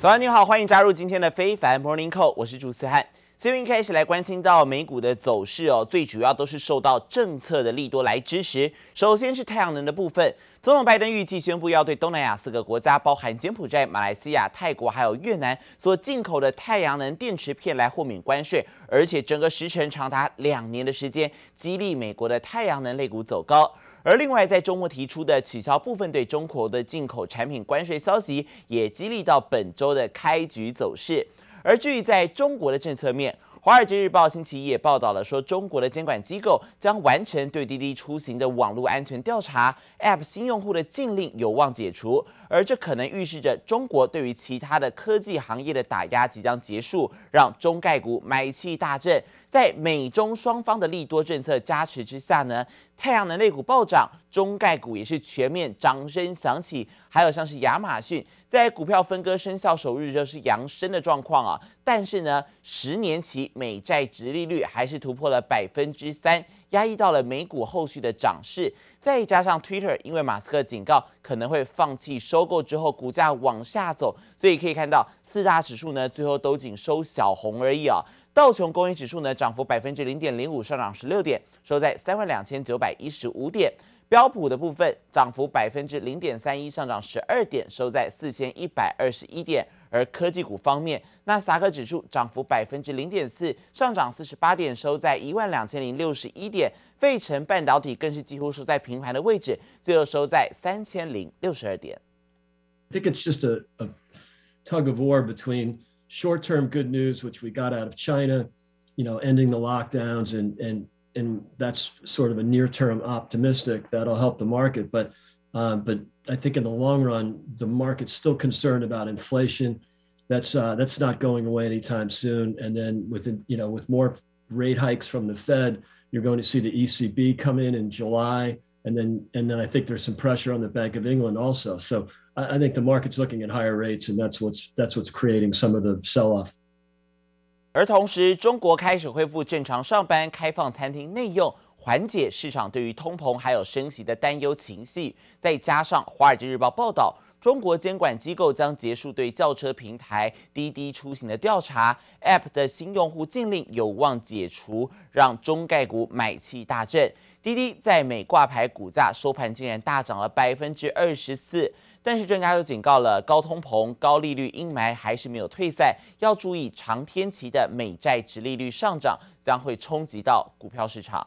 早安，你好，欢迎加入今天的非凡 Morning Call，我是朱思翰。这边开始来关心到美股的走势哦，最主要都是受到政策的利多来支持。首先是太阳能的部分，总统拜登预计宣布要对东南亚四个国家，包含柬埔寨、马来西亚、泰国还有越南所进口的太阳能电池片来豁免关税，而且整个时程长达两年的时间，激励美国的太阳能类股走高。而另外在周末提出的取消部分对中国的进口产品关税消息，也激励到本周的开局走势。而至于在中国的政策面，《华尔街日报》星期一也报道了，说中国的监管机构将完成对滴滴出行的网络安全调查，App 新用户的禁令有望解除，而这可能预示着中国对于其他的科技行业的打压即将结束，让中概股买气大振。在美中双方的利多政策加持之下呢，太阳能类股暴涨，中概股也是全面掌声响起。还有像是亚马逊，在股票分割生效首日就是扬升的状况啊，但是呢，十年期美债殖利率还是突破了百分之三，压抑到了美股后续的涨势。再加上 Twitter，因为马斯克警告可能会放弃收购之后，股价往下走，所以可以看到四大指数呢最后都仅收小红而已啊。道琼工业指数呢，涨幅百分之零点零五，上涨十六点，收在三万两千九百一十五点。标普的部分涨幅百分之零点三一，上涨十二点，收在四千一百二十一点。而科技股方面，纳斯达克指数涨幅百分之零点四，上涨四十八点，收在一万两千零六十一点。费城半导体更是几乎收在平盘的位置，最后收在三千零六十二点。I think it's just a, a tug of war between short-term good news, which we got out of China, you know, ending the lockdowns, and and and that's sort of a near-term optimistic that'll help the market. But um, but I think in the long run, the market's still concerned about inflation. That's uh, that's not going away anytime soon. And then with you know with more rate hikes from the Fed, you're going to see the ECB come in in July and then and then I think there's some pressure on the Bank of England also. So I, I think the market's looking at higher rates, and that's what's that's what's creating some of the sell-off. 而同时，中国开始恢复正常上班，开放餐厅内用， 缓解市场对于通膨还有升息的担忧情绪。再加上《华尔街日报》报道，中国监管机构将结束对轿车平台滴滴出行的调查，App 的新用户禁令有望解除，让中概股买气大振。滴滴在美挂牌股价收盘竟然大涨了百分之二十四，但是专家又警告了，高通膨、高利率阴霾还是没有退散，要注意长天期的美债殖利率上涨将会冲击到股票市场。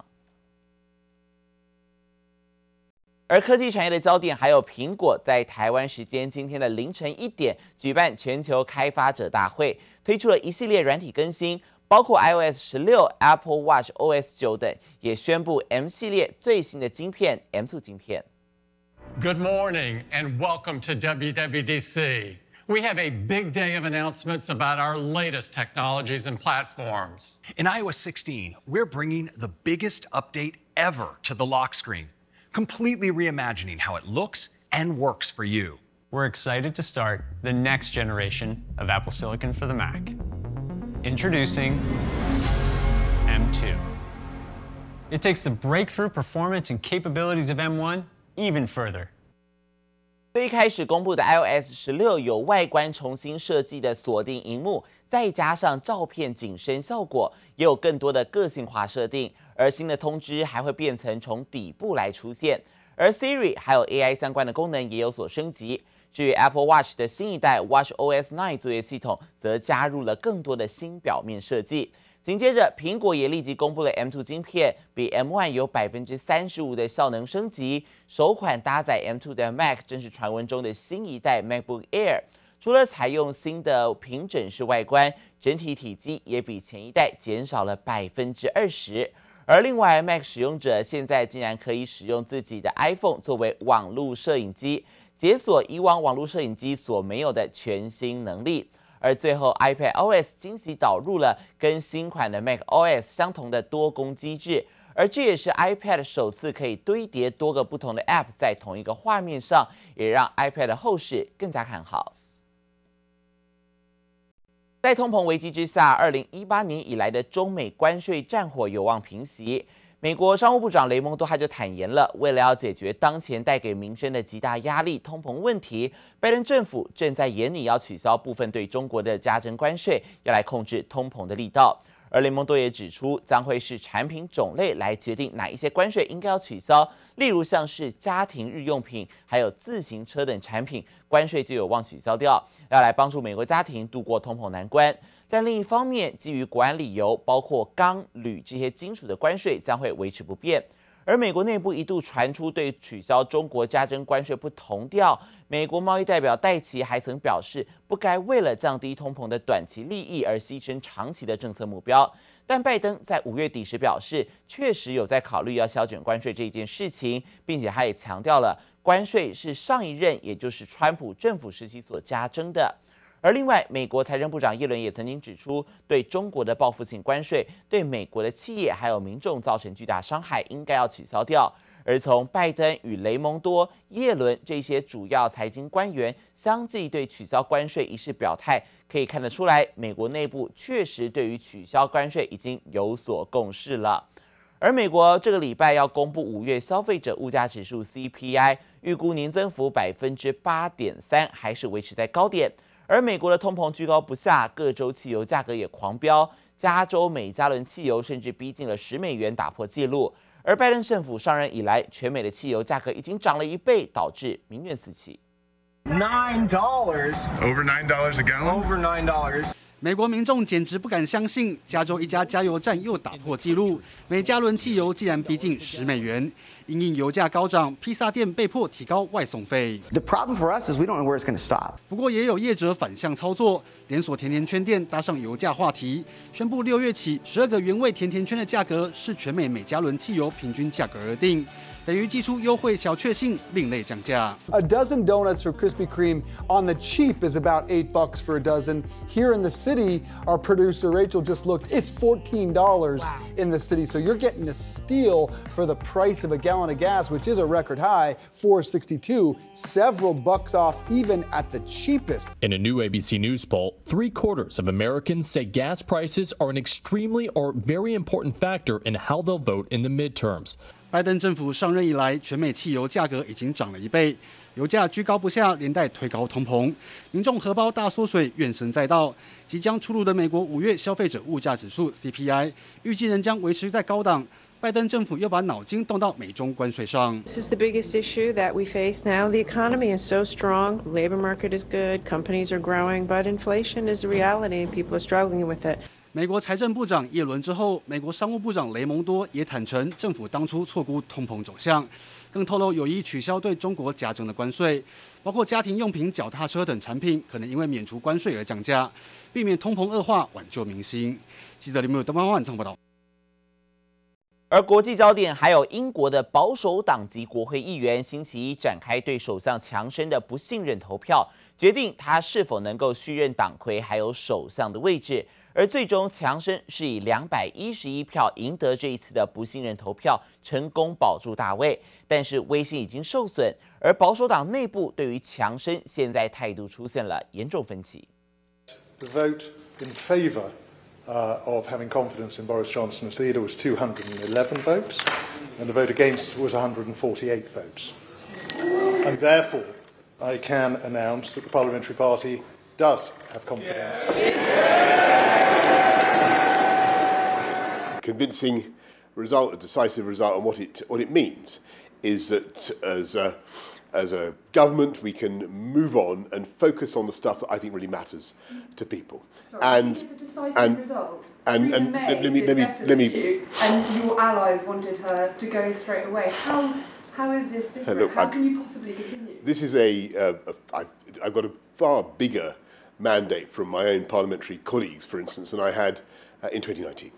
而科技产业的焦点还有苹果，在台湾时间今天的凌晨一点举办全球开发者大会，推出了一系列软体更新。包括 iOS 十六、Apple Watch OS 九等，也宣布 M 系列最新的晶片 M2 晶片。Good morning and welcome to WWDC. We have a big day of announcements about our latest technologies and platforms. In iOS 16, we're bringing the biggest update ever to the lock screen, completely reimagining how it looks and works for you. We're excited to start the next generation of Apple Silicon for the Mac. Introducing M2. It takes the breakthrough performance and capabilities of M1 even further. 最开始公布的 iOS 十六有外观重新设计的锁定萤幕，再加上照片景深效果，也有更多的个性化设定。 而新的通知还会变成从底部来出现，而 Siri 还有 AI 相关的功能也有所升级。至于 Apple Watch 的新一代 Watch OS 9作业系统，则加入了更多的新表面设计。紧接着，苹果也立即公布了 M2 晶片，比 M1 有百分之三十五的效能升级。首款搭载 M2 的 Mac 正是传闻中的新一代 MacBook Air。除了采用新的平整式外观，整体体积也比前一代减少了百分之二十。而另外，Mac 使用者现在竟然可以使用自己的 iPhone 作为网络摄影机。解锁以往网络摄影机所没有的全新能力，而最后 iPad OS 惊喜导入了跟新款的 Mac OS 相同的多工机制，而这也是 iPad 首次可以堆叠多个不同的 App 在同一个画面上，也让 iPad 的后市更加看好。在通膨危机之下，二零一八年以来的中美关税战火有望平息。美国商务部长雷蒙多他就坦言了，为了要解决当前带给民生的极大压力——通膨问题，拜登政府正在严拟要取消部分对中国的加征关税，要来控制通膨的力道。而雷蒙多也指出，将会是产品种类来决定哪一些关税应该要取消，例如像是家庭日用品、还有自行车等产品，关税就有望取消掉，要来帮助美国家庭度过通膨难关。但另一方面，基于管理由，包括钢、铝这些金属的关税将会维持不变。而美国内部一度传出对取消中国加征关税不同调，美国贸易代表戴琪还曾表示，不该为了降低通膨的短期利益而牺牲长期的政策目标。但拜登在五月底时表示，确实有在考虑要削减关税这一件事情，并且他也强调了，关税是上一任，也就是川普政府时期所加征的。而另外，美国财政部长耶伦也曾经指出，对中国的报复性关税对美国的企业还有民众造成巨大伤害，应该要取消掉。而从拜登与雷蒙多、耶伦这些主要财经官员相继对取消关税一事表态，可以看得出来，美国内部确实对于取消关税已经有所共识了。而美国这个礼拜要公布五月消费者物价指数 CPI，预估年增幅百分之八点三，还是维持在高点。而美国的通膨居高不下，各州汽油价格也狂飙，加州每加仑汽油甚至逼近了十美元，打破纪录。而拜登政府上任以来，全美的汽油价格已经涨了一倍，导致民怨四起。Nine dollars. Over nine dollars a gallon. Over nine dollars. 美国民众简直不敢相信，加州一家加油站又打破纪录，每加仑汽油竟然逼近十美元。因应油价高涨，披萨店被迫提高外送费。The problem for us is we don't know where it's going to stop. 不过也有业者反向操作，连锁甜甜圈店搭上油价话题，宣布六月起十二个原味甜甜圈的价格是全美每加仑汽油平均价格而定。等于祭出优惠小确幸，另类降价。A dozen donuts for Krispy Kreme on the cheap is about eight bucks for a dozen. Here in the city, our producer Rachel just looked. It's fourteen dollars in the city, so you're getting a steal for the price of a gallon of gas, which is a record high, four sixty-two, several bucks off even at the cheapest. In a new ABC News poll, three quarters of Americans say gas prices are an extremely or very important factor in how they'll vote in the midterms. 拜登政府上任以来，全美汽油价格已经涨了一倍，油价居高不下，连带推高通膨，民众荷包大缩水，怨声载道。即将出炉的美国五月消费者物价指数 CPI，预计仍将维持在高档。拜登政府又把脑筋动到美中关税上。This is the biggest issue that we face now. The economy is so strong, labor market is good, companies are growing, but inflation is a reality, and people are struggling with it. 美国财政部长耶伦之后，美国商务部长雷蒙多也坦承，政府当初错估通膨走向，更透露有意取消对中国加征的关税，包括家庭用品、脚踏车等产品可能因为免除关税而降价，避免通膨恶化，挽救民心。记者林木东方万昌报道。而国际焦点还有英国的保守党籍国会议员星期一展开对首相强生的不信任投票，决定他是否能够续任党魁还有首相的位置。而最终，强生是以两百一十一票赢得这一次的不信任投票，成功保住大位。但是威信已经受损，而保守党内部对于强生现在态度出现了严重分歧。The vote in favor of having confidence in Boris Johnson as leader was 211 votes, and the vote against was 148 votes. And therefore, I can announce that the Parliamentary Party does have confidence. convincing result, a decisive result, and what it what it means is that as a, as a government we can move on and focus on the stuff that I think really matters to people. Sorry, and it's a decisive and, result. and, and May let me let me let me. you, and your allies wanted her to go straight away. How how is this different? Look, how I- can you possibly continue? This is a, uh, a I've, I've got a far bigger mandate from my own parliamentary colleagues, for instance, than I had uh, in 2019.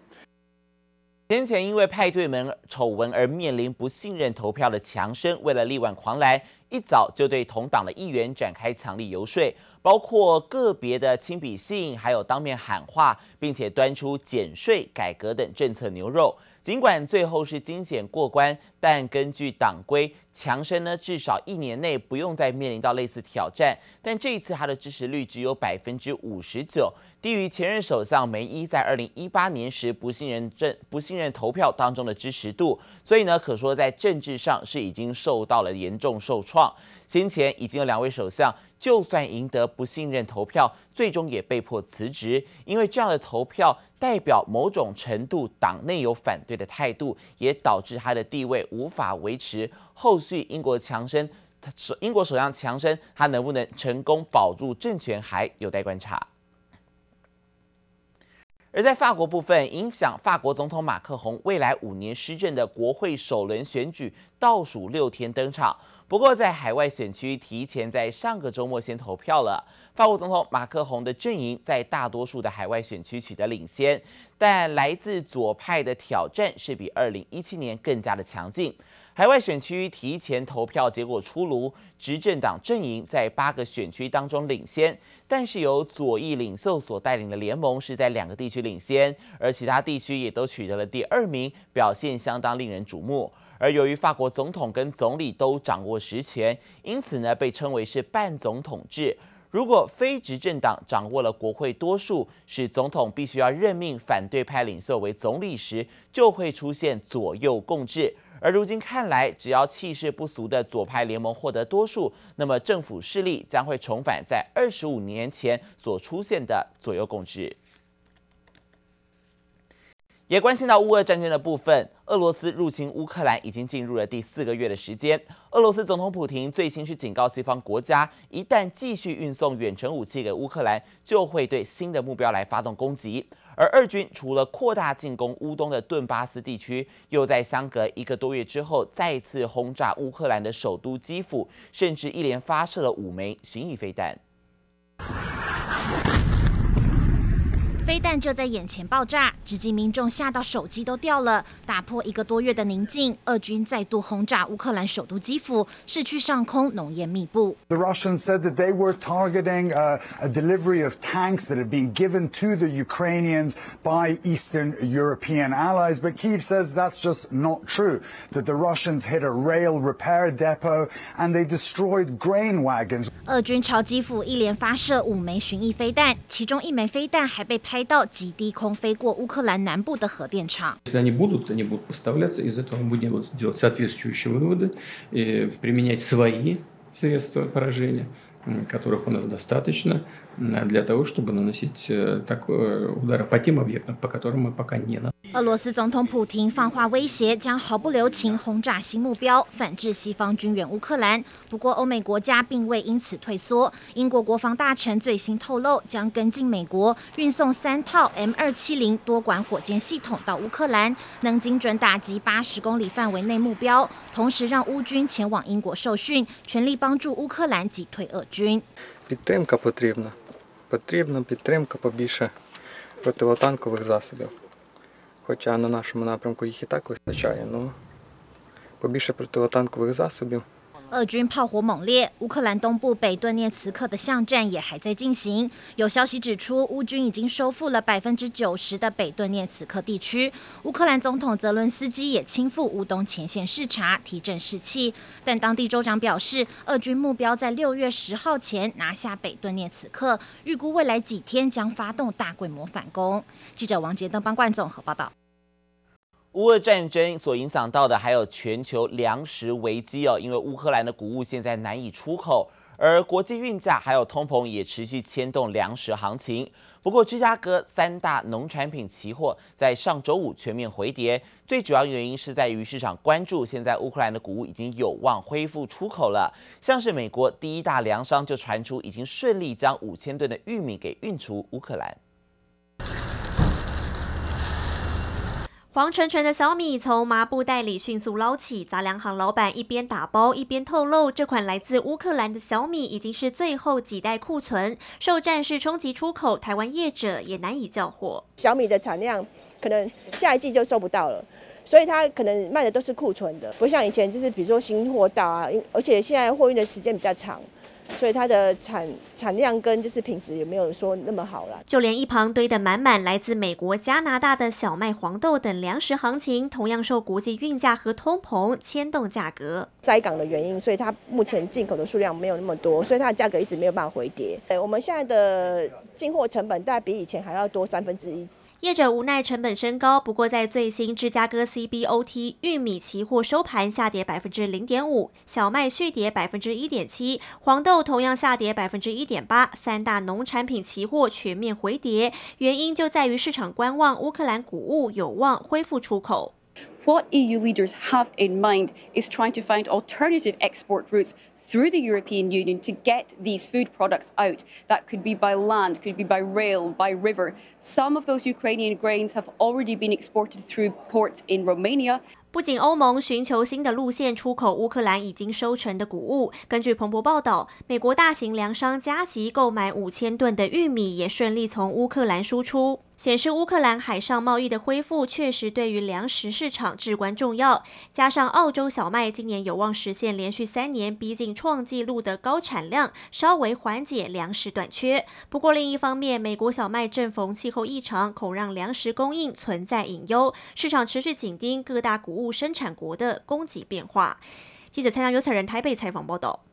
先前因为派对门丑闻而面临不信任投票的强生，为了力挽狂澜，一早就对同党的议员展开强力游说，包括个别的亲笔信，还有当面喊话，并且端出减税、改革等政策牛肉。尽管最后是惊险过关，但根据党规，强生呢至少一年内不用再面临到类似挑战。但这一次他的支持率只有百分之五十九，低于前任首相梅伊在二零一八年时不信任政不信任投票当中的支持度。所以呢，可说在政治上是已经受到了严重受创。先前已经有两位首相，就算赢得不信任投票，最终也被迫辞职，因为这样的投票代表某种程度党内有反对的态度，也导致他的地位无法维持。后续英国强生，英国首相强生，他能不能成功保住政权，还有待观察。而在法国部分，影响法国总统马克宏未来五年施政的国会首轮选举倒数六天登场。不过，在海外选区提前在上个周末先投票了。法国总统马克宏的阵营在大多数的海外选区取得领先，但来自左派的挑战是比2017年更加的强劲。海外选区提前投票结果出炉，执政党阵营在八个选区当中领先，但是由左翼领袖所带领的联盟是在两个地区领先，而其他地区也都取得了第二名，表现相当令人瞩目。而由于法国总统跟总理都掌握实权，因此呢被称为是半总统制。如果非执政党掌握了国会多数，使总统必须要任命反对派领袖为总理时，就会出现左右共治。而如今看来，只要气势不俗的左派联盟获得多数，那么政府势力将会重返在二十五年前所出现的左右共治。也关心到乌俄战争的部分，俄罗斯入侵乌克兰已经进入了第四个月的时间。俄罗斯总统普亭最新是警告西方国家，一旦继续运送远程武器给乌克兰，就会对新的目标来发动攻击。而二军除了扩大进攻乌东的顿巴斯地区，又在相隔一个多月之后再次轰炸乌克兰的首都基辅，甚至一连发射了五枚巡弋飞弹。飞弹就在眼前爆炸，直击民众吓到手机都掉了，打破一个多月的宁静。俄军再度轰炸乌克兰首都基辅，市区上空浓烟密布。The Russians said that they were targeting a, delivery of tanks that had been given to the Ukrainians by Eastern European allies, but Kyiv says that's just not true. That the Russians hit a rail repair depot and they destroyed grain wagons. 俄军朝基辅一连发射五枚巡弋飞弹，其中一枚飞弹还被拍。开到极低空飞过乌克兰南部的核电厂。 俄罗斯总统普京放话威胁，将毫不留情轰炸新目标，反制西方军援乌克兰。不过，欧美国家并未因此退缩。英国国防大臣最新透露，将跟进美国运送三套 M 二七零多管火箭系统到乌克兰，能精准打击八十公里范围内目标，同时让乌军前往英国受训，全力帮助乌克兰击退俄军。Потрібна підтримка побільше противотанкових засобів. Хоча на нашому напрямку їх і так вистачає, але побільше противотанкових засобів. 俄军炮火猛烈，乌克兰东部北顿涅茨克的巷战也还在进行。有消息指出，乌军已经收复了百分之九十的北顿涅茨克地区。乌克兰总统泽伦斯基也亲赴乌东前线视察，提振士气。但当地州长表示，俄军目标在六月十号前拿下北顿涅茨克，预估未来几天将发动大规模反攻。记者王杰登帮冠总和报道。乌俄战争所影响到的还有全球粮食危机哦，因为乌克兰的谷物现在难以出口，而国际运价还有通膨也持续牵动粮食行情。不过，芝加哥三大农产品期货在上周五全面回跌，最主要原因是在于市场关注现在乌克兰的谷物已经有望恢复出口了，像是美国第一大粮商就传出已经顺利将五千吨的玉米给运出乌克兰。黄澄澄的小米从麻布袋里迅速捞起，杂粮行老板一边打包一边透露，这款来自乌克兰的小米已经是最后几袋库存，受战事冲击出口，台湾业者也难以叫货。小米的产量可能下一季就收不到了。所以它可能卖的都是库存的，不像以前就是比如说新货到啊，而且现在货运的时间比较长。所以它的产产量跟就是品质也没有说那么好了。就连一旁堆得满满来自美国、加拿大的小麦、黄豆等粮食行情，同样受国际运价和通膨牵动价格。在港的原因，所以它目前进口的数量没有那么多，所以它的价格一直没有办法回跌。对，我们现在的进货成本大概比以前还要多三分之一。业者无奈成本升高，不过在最新芝加哥 CBOT 玉米期货收盘下跌百分之零点五，小麦续跌百分之一点七，黄豆同样下跌百分之一点八，三大农产品期货全面回跌，原因就在于市场观望乌克兰谷物有望恢复出口。What EU leaders have in mind is trying to find alternative export routes through the European Union to get these food products out. That could be by land, could be by rail, by river. Some of those Ukrainian grains have already been exported through ports in Romania. 不仅欧盟寻求新的路线出口乌克兰已经收成的谷物，根据彭博报道，美国大型粮商加急购买五千吨的玉米，也顺利从乌克兰输出。显示乌克兰海上贸易的恢复确实对于粮食市场至关重要。加上澳洲小麦今年有望实现连续三年逼近创纪录的高产量，稍微缓解粮食短缺。不过另一方面，美国小麦正逢气候异常，恐让粮食供应存在隐忧。市场持续紧盯各大谷物生产国的供给变化。记者参加有彩人台北采访报道。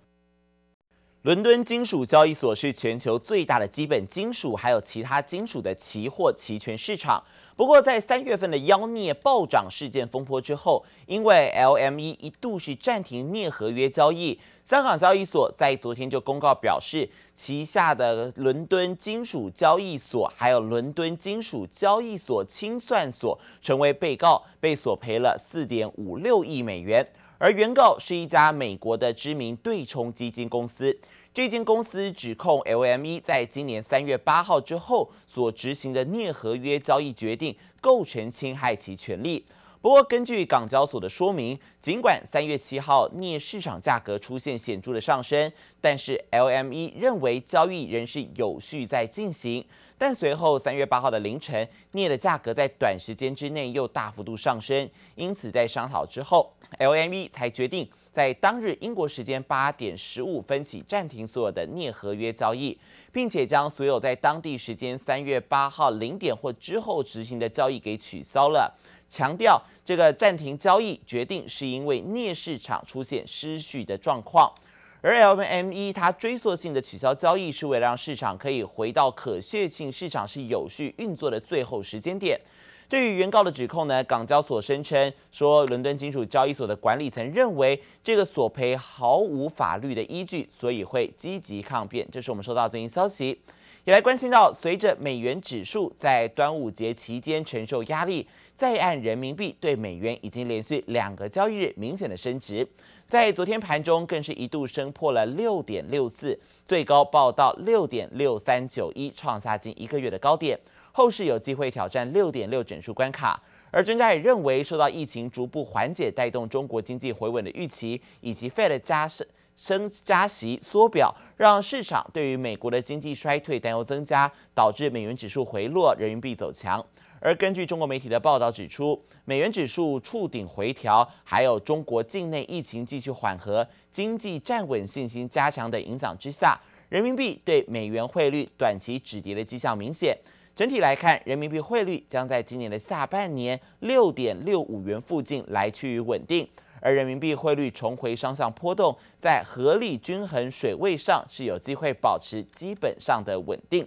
伦敦金属交易所是全球最大的基本金属还有其他金属的期货期权市场。不过，在三月份的妖镍暴涨事件风波之后，因为 LME 一度是暂停镍合约交易，香港交易所在昨天就公告表示，旗下的伦敦金属交易所还有伦敦金属交易所清算所成为被告，被索赔了四点五六亿美元。而原告是一家美国的知名对冲基金公司，这间公司指控 LME 在今年三月八号之后所执行的镍合约交易决定构成侵害其权利。不过，根据港交所的说明，尽管三月七号镍市场价格出现显著的上升，但是 LME 认为交易仍是有序在进行。但随后三月八号的凌晨，镍的价格在短时间之内又大幅度上升，因此在商讨之后，LME 才决定在当日英国时间八点十五分起暂停所有的镍合约交易，并且将所有在当地时间三月八号零点或之后执行的交易给取消了。强调这个暂停交易决定是因为镍市场出现失序的状况，而 LME 它追溯性的取消交易是为了让市场可以回到可确信市场是有序运作的最后时间点。对于原告的指控呢，港交所声称说，伦敦金属交易所的管理层认为这个索赔毫无法律的依据，所以会积极抗辩。这是我们收到最新消息。也来关心到，随着美元指数在端午节期间承受压力，在岸人民币对美元已经连续两个交易日明显的升值，在昨天盘中更是一度升破了六点六四，最高报到六点六三九一，创下近一个月的高点，后市有机会挑战六点六整数关卡。而专家也认为，受到疫情逐步缓解带动中国经济回稳的预期，以及 Fed 加升。升加息缩表，让市场对于美国的经济衰退担忧增加，导致美元指数回落，人民币走强。而根据中国媒体的报道指出，美元指数触顶回调，还有中国境内疫情继续缓和、经济站稳信心加强的影响之下，人民币对美元汇率短期止跌的迹象明显。整体来看，人民币汇率将在今年的下半年六点六五元附近来趋于稳定。而人民币汇率重回双向波动，在合理均衡水位上是有机会保持基本上的稳定。